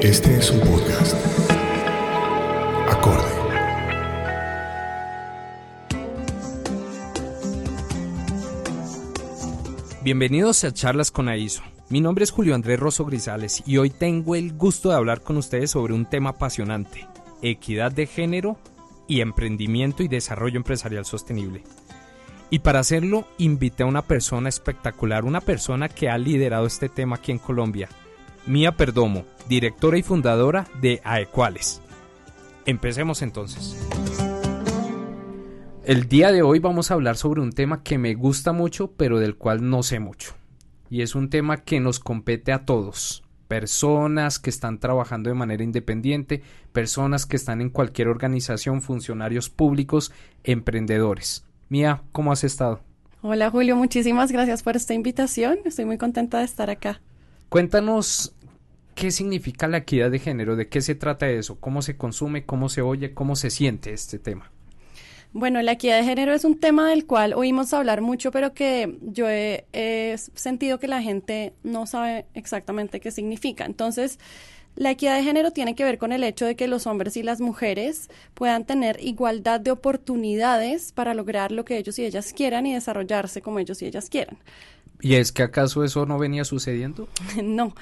Este es un podcast. Acorde. Bienvenidos a Charlas con AISO. Mi nombre es Julio Andrés Rosso Grisales y hoy tengo el gusto de hablar con ustedes sobre un tema apasionante, equidad de género y emprendimiento y desarrollo empresarial sostenible. Y para hacerlo invité a una persona espectacular, una persona que ha liderado este tema aquí en Colombia, Mía Perdomo, directora y fundadora de Aequales. Empecemos entonces. El día de hoy vamos a hablar sobre un tema que me gusta mucho, pero del cual no sé mucho. Y es un tema que nos compete a todos. Personas que están trabajando de manera independiente, personas que están en cualquier organización, funcionarios públicos, emprendedores. Mía, ¿cómo has estado? Hola Julio, muchísimas gracias por esta invitación. Estoy muy contenta de estar acá. Cuéntanos qué significa la equidad de género, de qué se trata eso, cómo se consume, cómo se oye, cómo se siente este tema. Bueno, la equidad de género es un tema del cual oímos hablar mucho, pero que yo he, he sentido que la gente no sabe exactamente qué significa. Entonces, la equidad de género tiene que ver con el hecho de que los hombres y las mujeres puedan tener igualdad de oportunidades para lograr lo que ellos y ellas quieran y desarrollarse como ellos y ellas quieran. ¿Y es que acaso eso no venía sucediendo? No.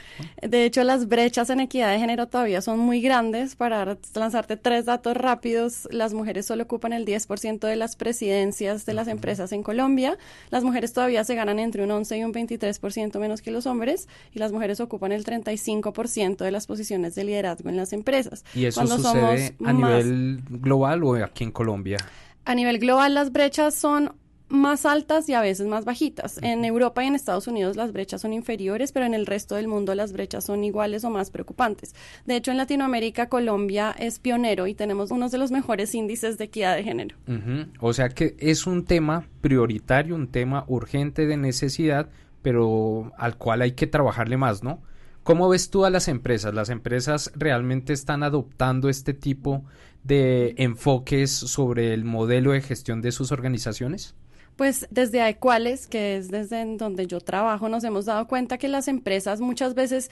De hecho, las brechas en equidad de género todavía son muy grandes. Para lanzarte tres datos rápidos, las mujeres solo ocupan el 10% de las presidencias de las empresas en Colombia. Las mujeres todavía se ganan entre un 11 y un 23% menos que los hombres y las mujeres ocupan el 35% de las posiciones de liderazgo en las empresas. ¿Y eso sucede a nivel global o aquí en Colombia? A nivel global las brechas son más altas y a veces más bajitas. En Europa y en Estados Unidos las brechas son inferiores, pero en el resto del mundo las brechas son iguales o más preocupantes. De hecho, en Latinoamérica, Colombia es pionero y tenemos uno de los mejores índices de equidad de género. O sea que es un tema prioritario, un tema urgente de necesidad, pero al cual hay que trabajarle más, ¿no? ¿Cómo ves tú a las empresas? ¿Las empresas realmente están adoptando este tipo de enfoques sobre el modelo de gestión de sus organizaciones? Pues desde Aequales, que es desde donde yo trabajo, nos hemos dado cuenta que las empresas muchas veces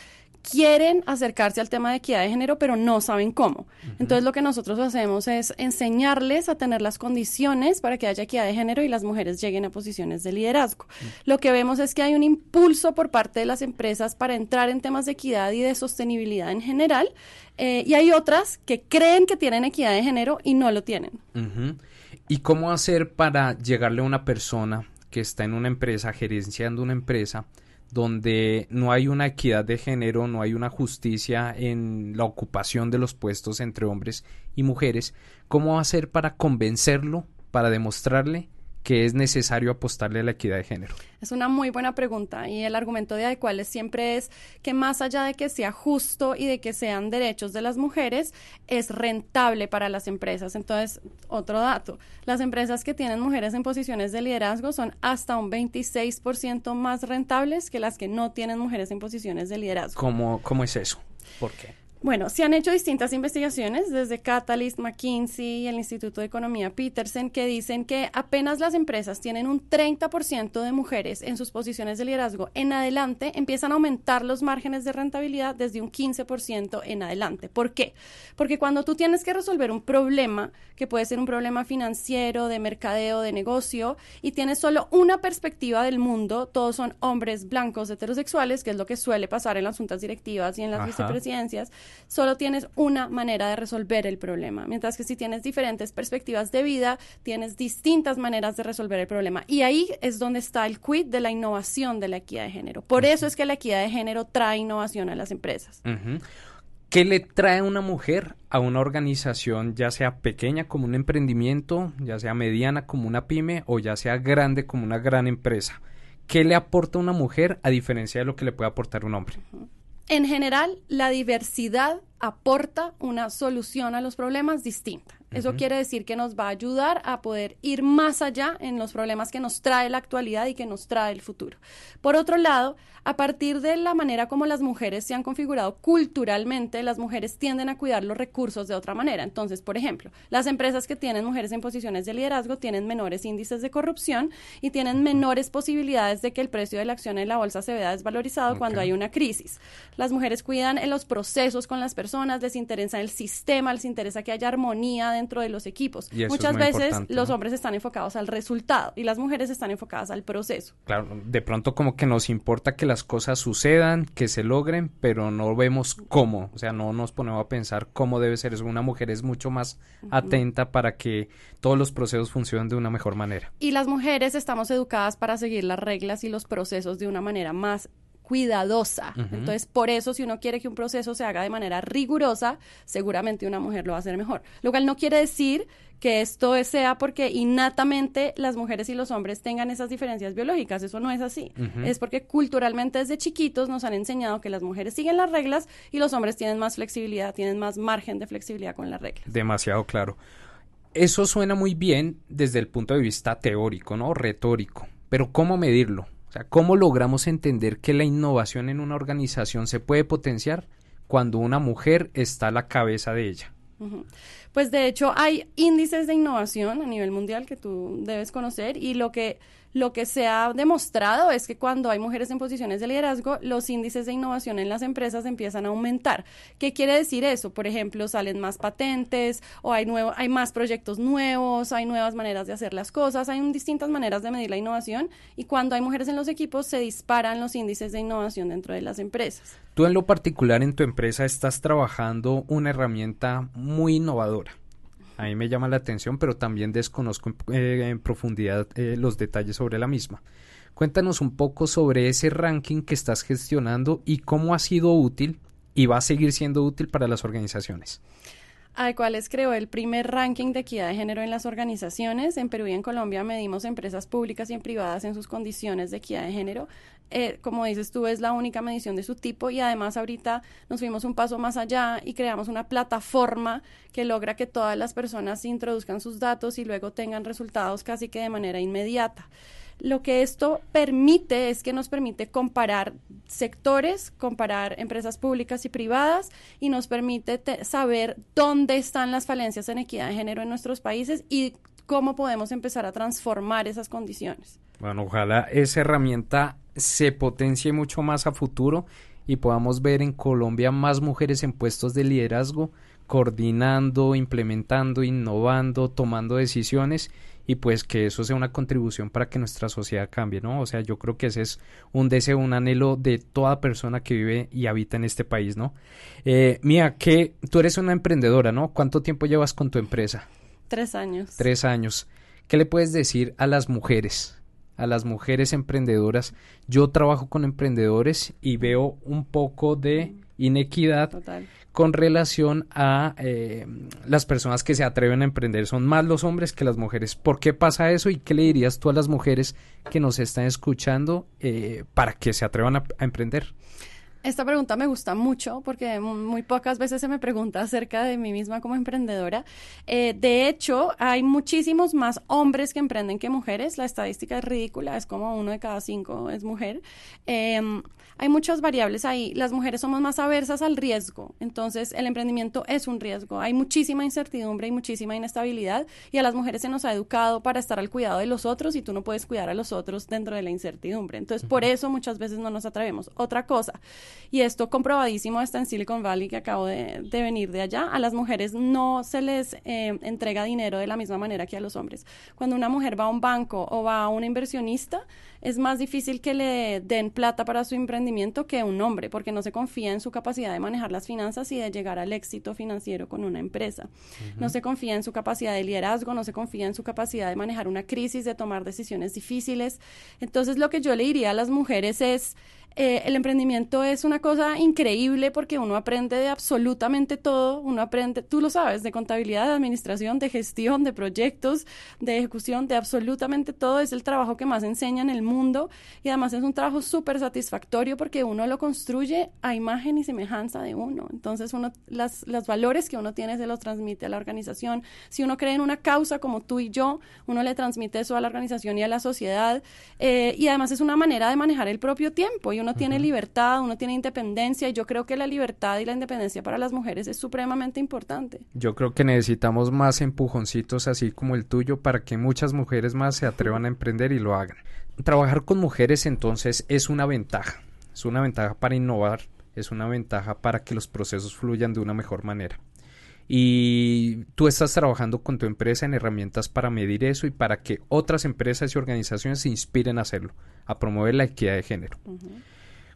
quieren acercarse al tema de equidad de género, pero no saben cómo. Entonces lo que nosotros hacemos es enseñarles a tener las condiciones para que haya equidad de género y las mujeres lleguen a posiciones de liderazgo. Lo que vemos es que hay un impulso por parte de las empresas para entrar en temas de equidad y de sostenibilidad en general, eh, y hay otras que creen que tienen equidad de género y no lo tienen. ¿Y cómo hacer para llegarle a una persona que está en una empresa, gerenciando una empresa, donde no hay una equidad de género, no hay una justicia en la ocupación de los puestos entre hombres y mujeres? ¿Cómo hacer para convencerlo, para demostrarle que es necesario apostarle a la equidad de género? Es una muy buena pregunta y el argumento de Adecuales siempre es que más allá de que sea justo y de que sean derechos de las mujeres, es rentable para las empresas. Entonces, otro dato, las empresas que tienen mujeres en posiciones de liderazgo son hasta un 26% más rentables que las que no tienen mujeres en posiciones de liderazgo. ¿Cómo, cómo es eso? ¿Por qué? Bueno, se han hecho distintas investigaciones desde Catalyst, McKinsey y el Instituto de Economía Peterson que dicen que apenas las empresas tienen un 30% de mujeres en sus posiciones de liderazgo en adelante, empiezan a aumentar los márgenes de rentabilidad desde un 15% en adelante. ¿Por qué? Porque cuando tú tienes que resolver un problema, que puede ser un problema financiero, de mercadeo, de negocio, y tienes solo una perspectiva del mundo, todos son hombres blancos heterosexuales, que es lo que suele pasar en las juntas directivas y en las Ajá. vicepresidencias, solo tienes una manera de resolver el problema, mientras que si tienes diferentes perspectivas de vida, tienes distintas maneras de resolver el problema. Y ahí es donde está el quid de la innovación de la equidad de género. Por eso es que la equidad de género trae innovación a las empresas. Uh -huh. ¿Qué le trae una mujer a una organización, ya sea pequeña como un emprendimiento, ya sea mediana como una pyme o ya sea grande como una gran empresa? ¿Qué le aporta una mujer a diferencia de lo que le puede aportar un hombre? Uh -huh. En general, la diversidad aporta una solución a los problemas distinta. Eso quiere decir que nos va a ayudar a poder ir más allá en los problemas que nos trae la actualidad y que nos trae el futuro. Por otro lado, a partir de la manera como las mujeres se han configurado culturalmente, las mujeres tienden a cuidar los recursos de otra manera. Entonces, por ejemplo, las empresas que tienen mujeres en posiciones de liderazgo tienen menores índices de corrupción y tienen menores posibilidades de que el precio de la acción en la bolsa se vea desvalorizado cuando hay una crisis. Las mujeres cuidan en los procesos con las personas, les interesa el sistema, les interesa que haya armonía dentro de los equipos. Muchas veces los hombres están enfocados al resultado y las mujeres están enfocadas al proceso. Claro, de pronto como que nos importa que las cosas sucedan, que se logren, pero no vemos cómo, o sea, no nos ponemos a pensar cómo debe ser eso. Una mujer es mucho más atenta para que todos los procesos funcionen de una mejor manera. Y las mujeres estamos educadas para seguir las reglas y los procesos de una manera más cuidadosa. Entonces, por eso, si uno quiere que un proceso se haga de manera rigurosa, seguramente una mujer lo va a hacer mejor. Lo cual no quiere decir que esto sea porque innatamente las mujeres y los hombres tengan esas diferencias biológicas. Eso no es así. Es porque culturalmente desde chiquitos nos han enseñado que las mujeres siguen las reglas y los hombres tienen más flexibilidad, tienen más margen de flexibilidad con las reglas. Demasiado claro. Eso suena muy bien desde el punto de vista teórico, ¿no? Retórico. Pero ¿cómo medirlo? Sea, ¿cómo logramos entender que la innovación en una organización se puede potenciar cuando una mujer está a la cabeza de ella? Pues de hecho hay índices de innovación a nivel mundial que tú debes conocer y lo que lo que se ha demostrado es que cuando hay mujeres en posiciones de liderazgo, los índices de innovación en las empresas empiezan a aumentar. ¿Qué quiere decir eso? Por ejemplo, salen más patentes o hay, nuevo, hay más proyectos nuevos, hay nuevas maneras de hacer las cosas, hay distintas maneras de medir la innovación y cuando hay mujeres en los equipos se disparan los índices de innovación dentro de las empresas. Tú en lo particular en tu empresa estás trabajando una herramienta muy innovadora a mí me llama la atención, pero también desconozco en, eh, profundidad eh, los detalles sobre la misma. Cuéntanos un poco sobre ese ranking que estás gestionando y cómo ha sido útil y va a seguir siendo útil para las organizaciones al cual creó el primer ranking de equidad de género en las organizaciones. En Perú y en Colombia medimos empresas públicas y privadas en sus condiciones de equidad de género. Eh, como dices tú, es la única medición de su tipo y además ahorita nos fuimos un paso más allá y creamos una plataforma que logra que todas las personas introduzcan sus datos y luego tengan resultados casi que de manera inmediata. Lo que esto permite es que nos permite comparar sectores, comparar empresas públicas y privadas y nos permite saber dónde están las falencias en equidad de género en nuestros países y cómo podemos empezar a transformar esas condiciones. Bueno, ojalá esa herramienta se potencie mucho más a futuro y podamos ver en Colombia más mujeres en puestos de liderazgo, coordinando, implementando, innovando, tomando decisiones y pues que eso sea una contribución para que nuestra sociedad cambie, ¿no? O sea, yo creo que ese es un deseo, un anhelo de toda persona que vive y habita en este país, ¿no? Eh, Mía, que tú eres una emprendedora, ¿no? ¿Cuánto tiempo llevas con tu empresa? Tres años. Tres años. ¿Qué le puedes decir a las mujeres? a las mujeres emprendedoras. Yo trabajo con emprendedores y veo un poco de inequidad con relación a eh, las personas que se atreven a emprender. Son más los hombres que las mujeres. ¿Por qué pasa eso y qué le dirías tú a las mujeres que nos están escuchando eh, para que se atrevan a, emprender? Esta pregunta me gusta mucho porque muy pocas veces se me pregunta acerca de mí misma como emprendedora. Eh, de hecho, hay muchísimos más hombres que emprenden que mujeres. La estadística es ridícula, es como uno de cada cinco es mujer. Em, hay muchas variables ahí. Las mujeres somos más aversas al riesgo, entonces el emprendimiento es un riesgo. Hay muchísima incertidumbre y muchísima inestabilidad y a las mujeres se nos ha educado para estar al cuidado de los otros y tú no puedes cuidar a los otros dentro de la incertidumbre. Entonces, por eso muchas veces no nos atrevemos. Otra cosa, y esto comprobadísimo está en Silicon Valley, que acabo de, venir de allá, a las mujeres no se les eh, entrega dinero de la misma manera que a los hombres. Cuando una mujer va a un banco o va a un inversionista, es más difícil que le den plata para su emprendimiento que un hombre, porque no se confía en su capacidad de manejar las finanzas y de llegar al éxito financiero con una empresa. No se confía en su capacidad de liderazgo, no se confía en su capacidad de manejar una crisis, de tomar decisiones difíciles. Entonces, lo que yo le diría a las mujeres es eh, el emprendimiento es una cosa increíble porque uno aprende de absolutamente todo, uno aprende, tú lo sabes, de contabilidad, de administración, de gestión, de proyectos, de ejecución, de absolutamente todo. Es el trabajo que más enseña en el mundo y además es un trabajo súper satisfactorio porque uno lo construye a imagen y semejanza de uno. Entonces, uno, las, los valores que uno tiene se los transmite a la organización. Si uno cree en una causa como tú y yo, uno le transmite eso a la organización y a la sociedad. Eh, y además es una manera de manejar el propio tiempo y uno tiene libertad, uno tiene independencia y yo creo que la libertad y la independencia para las mujeres es supremamente importante. Yo creo que necesitamos más empujoncitos así como el tuyo para que muchas mujeres más se atrevan a emprender y lo hagan. Trabajar con mujeres entonces es una ventaja, es una ventaja para innovar, es una ventaja para que los procesos fluyan de una mejor manera. Y tú estás trabajando con tu empresa en herramientas para medir eso y para que otras empresas y organizaciones se inspiren a hacerlo, a promover la equidad de género.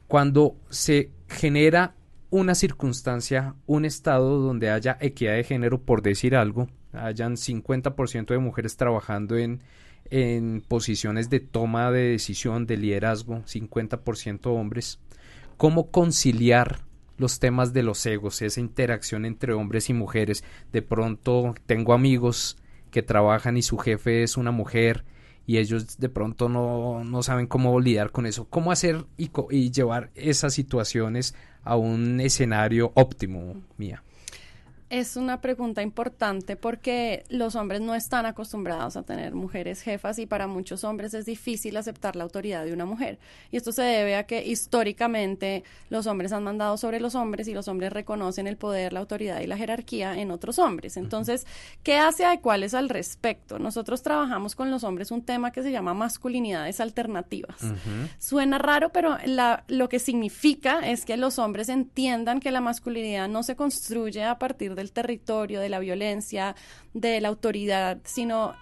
Cuando se genera una circunstancia, un estado donde haya equidad de género, por decir algo, hayan 50% de mujeres trabajando en, en posiciones de toma de decisión, de liderazgo, 50% hombres, ¿cómo conciliar los temas de los egos, esa interacción entre hombres y mujeres? De pronto tengo amigos que trabajan y su jefe es una mujer y ellos de pronto no, no saben cómo lidiar con eso. ¿Cómo hacer y, y llevar esas situaciones a un escenario óptimo, mía? Es una pregunta importante porque los hombres no están acostumbrados a tener mujeres jefas y para muchos hombres es difícil aceptar la autoridad de una mujer. Y esto se debe a que históricamente los hombres han mandado sobre los hombres y los hombres reconocen el poder, la autoridad y la jerarquía en otros hombres. Entonces, ¿qué hace Adecuales al respecto? Nosotros trabajamos con los hombres un tema que se llama masculinidades alternativas. Suena raro, pero la, lo que significa es que los hombres entiendan que la masculinidad no se construye a partir de del territorio, de la violencia, de la autoridad, sino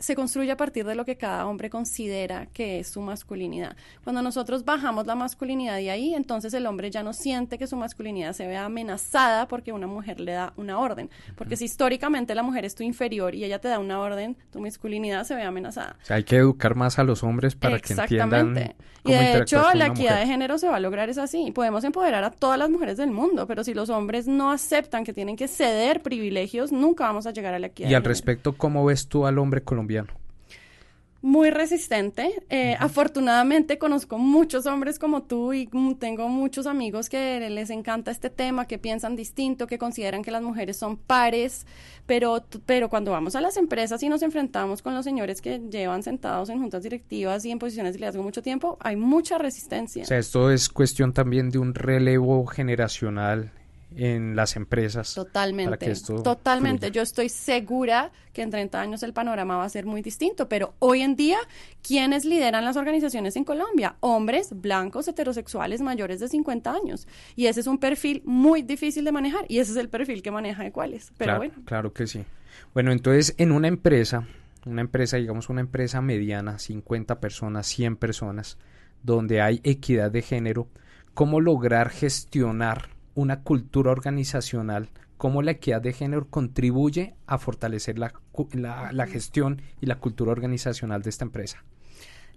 se construye a partir de lo que cada hombre considera que es su masculinidad. Cuando nosotros bajamos la masculinidad de ahí, entonces el hombre ya no siente que su masculinidad se vea amenazada porque una mujer le da una orden. Porque si históricamente la mujer es tu inferior y ella te da una orden, tu masculinidad se ve amenazada. O sea, hay que educar más a los hombres para que entiendan. Cómo y de hecho, la equidad de género se va a lograr es así. Podemos empoderar a todas las mujeres del mundo, pero si los hombres no aceptan que tienen que ceder privilegios, nunca vamos a llegar a la equidad. Y al respecto, ¿cómo ves tú al hombre colombiano? Muy resistente. Eh, afortunadamente conozco muchos hombres como tú y tengo muchos amigos que les encanta este tema, que piensan distinto, que consideran que las mujeres son pares, pero, pero cuando vamos a las empresas y nos enfrentamos con los señores que llevan sentados en juntas directivas y en posiciones de liderazgo mucho tiempo, hay mucha resistencia. O sea, esto es cuestión también de un relevo generacional en las empresas. Totalmente. totalmente. Yo estoy segura que en 30 años el panorama va a ser muy distinto, pero hoy en día, ¿quiénes lideran las organizaciones en Colombia? Hombres blancos, heterosexuales, mayores de 50 años. Y ese es un perfil muy difícil de manejar y ese es el perfil que maneja de cuáles. Pero claro, bueno. Claro que sí. Bueno, entonces en una empresa, una empresa, digamos una empresa mediana, 50 personas, 100 personas, donde hay equidad de género, ¿cómo lograr gestionar una cultura organizacional, cómo la equidad de género contribuye a fortalecer la, la, gestión y la cultura organizacional de esta empresa.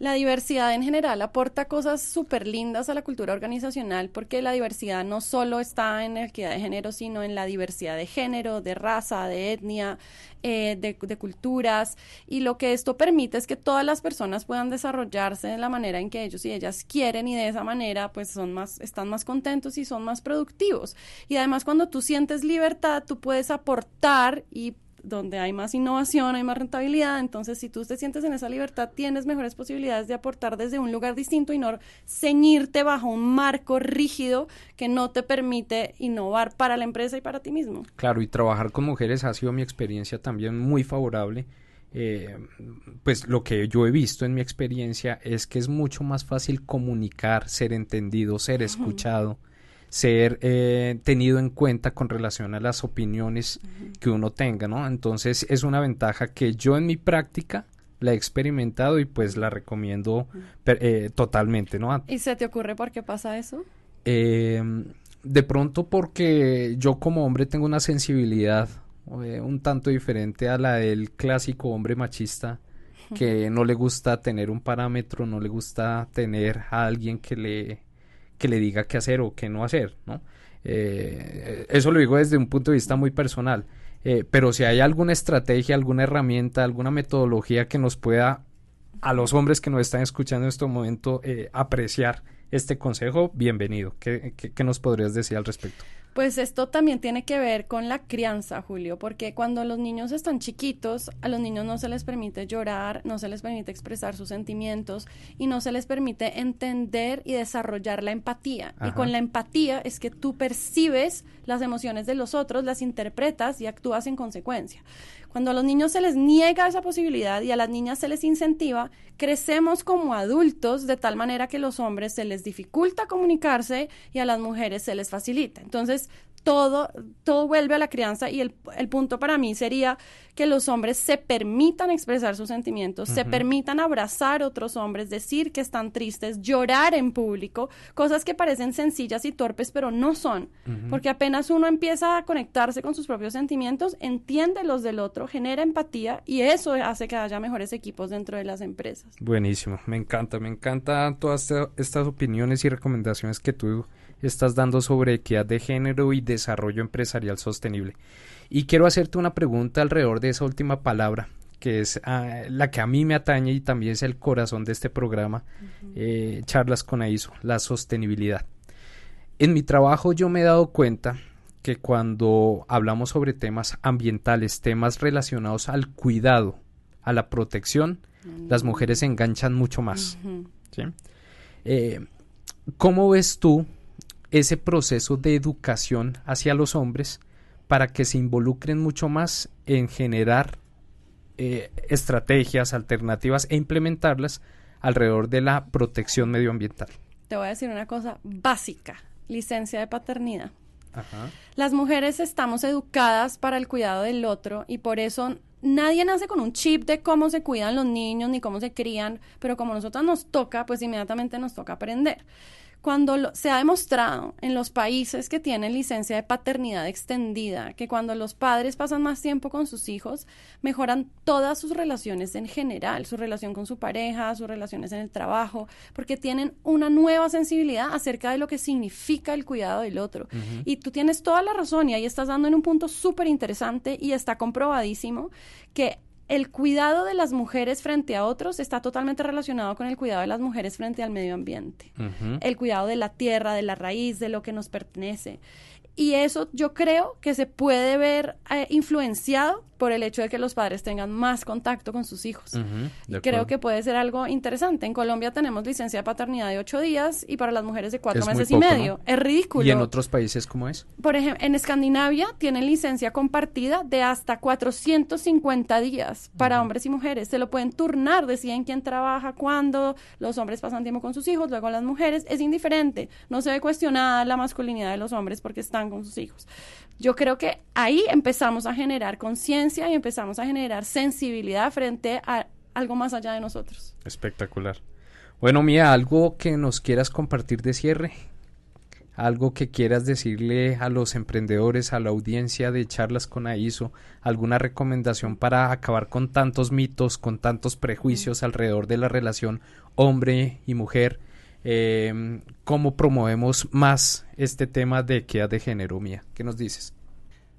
La diversidad en general aporta cosas súper lindas a la cultura organizacional porque la diversidad no solo está en equidad de género, sino en la diversidad de género, de raza, de etnia, eh, de, culturas. Y lo que esto permite es que todas las personas puedan desarrollarse de la manera en que ellos y ellas quieren y de esa manera pues son más, están más contentos y son más productivos. Y además cuando tú sientes libertad, tú puedes aportar y donde hay más innovación, hay más rentabilidad, entonces si tú te sientes en esa libertad, tienes mejores posibilidades de aportar desde un lugar distinto y no ceñirte bajo un marco rígido que no te permite innovar para la empresa y para ti mismo. Claro, y trabajar con mujeres ha sido mi experiencia también muy favorable. Eh, pues lo que yo he visto en mi experiencia es que es mucho más fácil comunicar, ser entendido, ser escuchado ser eh, tenido en cuenta con relación a las opiniones que uno tenga, ¿no? Entonces es una ventaja que yo en mi práctica la he experimentado y pues la recomiendo eh, totalmente, ¿no? ¿Y se te ocurre por qué pasa eso? Em, de pronto porque yo como hombre tengo una sensibilidad eh, un tanto diferente a la del clásico hombre machista que no le gusta tener un parámetro, no le gusta tener a alguien que le que le diga qué hacer o qué no hacer, ¿no? Eh, eso lo digo desde un punto de vista muy personal. Eh, pero si hay alguna estrategia, alguna herramienta, alguna metodología que nos pueda, a los hombres que nos están escuchando en este momento, eh, apreciar este consejo, bienvenido. ¿Qué, qué nos podrías decir al respecto? Pues esto también tiene que ver con la crianza, Julio, porque cuando los niños están chiquitos, a los niños no se les permite llorar, no se les permite expresar sus sentimientos y no se les permite entender y desarrollar la empatía. Y con la empatía es que tú percibes las emociones de los otros, las interpretas y actúas en consecuencia. Cuando a los niños se les niega esa posibilidad y a las niñas se les incentiva, crecemos como adultos de tal manera que a los hombres se les dificulta comunicarse y a las mujeres se les facilita. Entonces, todo, todo vuelve a la crianza y el, el, punto para mí sería que los hombres se permitan expresar sus sentimientos, se permitan abrazar a otros hombres, decir que están tristes, llorar en público, cosas que parecen sencillas y torpes, pero no son, porque apenas uno empieza a conectarse con sus propios sentimientos, entiende los del otro, genera empatía y eso hace que haya mejores equipos dentro de las empresas. Buenísimo, me encanta, me encanta todas estas opiniones y recomendaciones que tú estás dando sobre equidad de género y desarrollo empresarial sostenible. Y quiero hacerte una pregunta alrededor de esa última palabra, que es ah, la que a mí me atañe y también es el corazón de este programa, eh, Charlas con AISO, la sostenibilidad. En mi trabajo yo me he dado cuenta que cuando hablamos sobre temas ambientales, temas relacionados al cuidado, a la protección, las mujeres se enganchan mucho más. Eh, ¿Cómo ves tú ese proceso de educación hacia los hombres para que se involucren mucho más en generar eh, estrategias alternativas e implementarlas alrededor de la protección medioambiental. Te voy a decir una cosa básica, licencia de paternidad. Las mujeres estamos educadas para el cuidado del otro y por eso nadie nace con un chip de cómo se cuidan los niños ni cómo se crían, pero como a nosotros nos toca, pues inmediatamente nos toca aprender cuando se ha demostrado en los países que tienen licencia de paternidad extendida, que cuando los padres pasan más tiempo con sus hijos, mejoran todas sus relaciones en general, su relación con su pareja, sus relaciones en el trabajo, porque tienen una nueva sensibilidad acerca de lo que significa el cuidado del otro. Y tú tienes toda la razón y ahí estás dando en un punto súper interesante y está comprobadísimo que el cuidado de las mujeres frente a otros está totalmente relacionado con el cuidado de las mujeres frente al medio ambiente. El cuidado de la tierra, de la raíz, de lo que nos pertenece. Y eso yo creo que se puede ver eh, influenciado por el hecho de que los padres tengan más contacto con sus hijos. creo que puede ser algo interesante. En Colombia tenemos licencia de paternidad de ocho días y para las mujeres de cuatro meses y medio. Es ridículo. ¿Y en otros países cómo es? Por ejemplo, en Escandinavia tienen licencia compartida de hasta 450 días para hombres y mujeres. Se lo pueden turnar, deciden quién trabaja, cuándo. Los hombres pasan tiempo con sus hijos, luego las mujeres. Es indiferente. No se ve cuestionada la masculinidad de los hombres porque están con sus hijos. Yo creo que ahí empezamos a generar conciencia y empezamos a generar sensibilidad frente a algo más allá de nosotros. Espectacular. Bueno, Mía, algo que nos quieras compartir de cierre, algo que quieras decirle a los emprendedores, a la audiencia de charlas con AISO, alguna recomendación para acabar con tantos mitos, con tantos prejuicios mm. alrededor de la relación hombre y mujer eh, cómo promovemos más este tema de equidad de género, Mía. ¿Qué nos dices?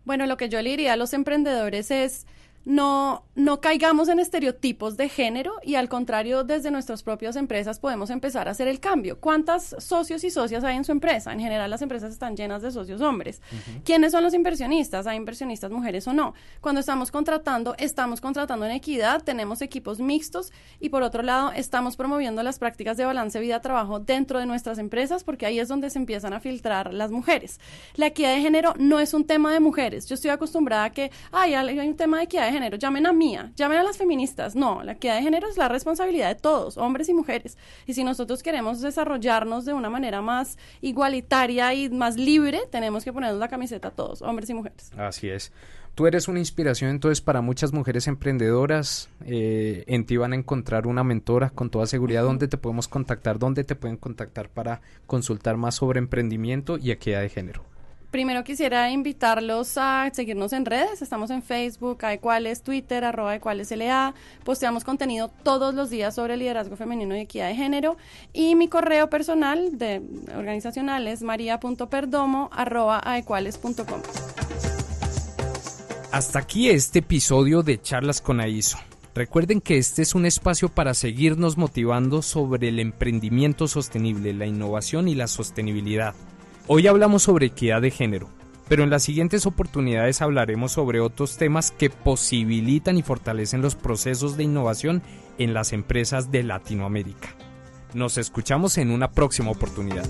Bueno, lo que yo le diría a los emprendedores es no, no caigamos en estereotipos de género y al contrario, desde nuestras propias empresas podemos empezar a hacer el cambio. ¿Cuántos socios y socias hay en su empresa? En general las empresas están llenas de socios hombres. ¿Quiénes son los inversionistas? ¿Hay inversionistas mujeres o no? Cuando estamos contratando, estamos contratando en equidad, tenemos equipos mixtos y por otro lado, estamos promoviendo las prácticas de balance vida-trabajo dentro de nuestras empresas porque ahí es donde se empiezan a filtrar las mujeres. La equidad de género no es un tema de mujeres. Yo estoy acostumbrada a que, ay, hay un tema de equidad de género, llamen a mía, llamen a las feministas. No, la equidad de género es la responsabilidad de todos, hombres y mujeres. Y si nosotros queremos desarrollarnos de una manera más igualitaria y más libre, tenemos que ponernos la camiseta a todos, hombres y mujeres. Así es. Tú eres una inspiración entonces para muchas mujeres emprendedoras. Eh, en ti van a encontrar una mentora con toda seguridad. ¿Dónde te podemos contactar? ¿Dónde te pueden contactar para consultar más sobre emprendimiento y equidad de género? Primero quisiera invitarlos a seguirnos en redes. Estamos en Facebook, Aequales, Twitter, arroba Aequales LA. Posteamos contenido todos los días sobre liderazgo femenino y equidad de género. Y mi correo personal de organizacional es maria.perdomo. Hasta aquí este episodio de Charlas con AISO. Recuerden que este es un espacio para seguirnos motivando sobre el emprendimiento sostenible, la innovación y la sostenibilidad. Hoy hablamos sobre equidad de género, pero en las siguientes oportunidades hablaremos sobre otros temas que posibilitan y fortalecen los procesos de innovación en las empresas de Latinoamérica. Nos escuchamos en una próxima oportunidad.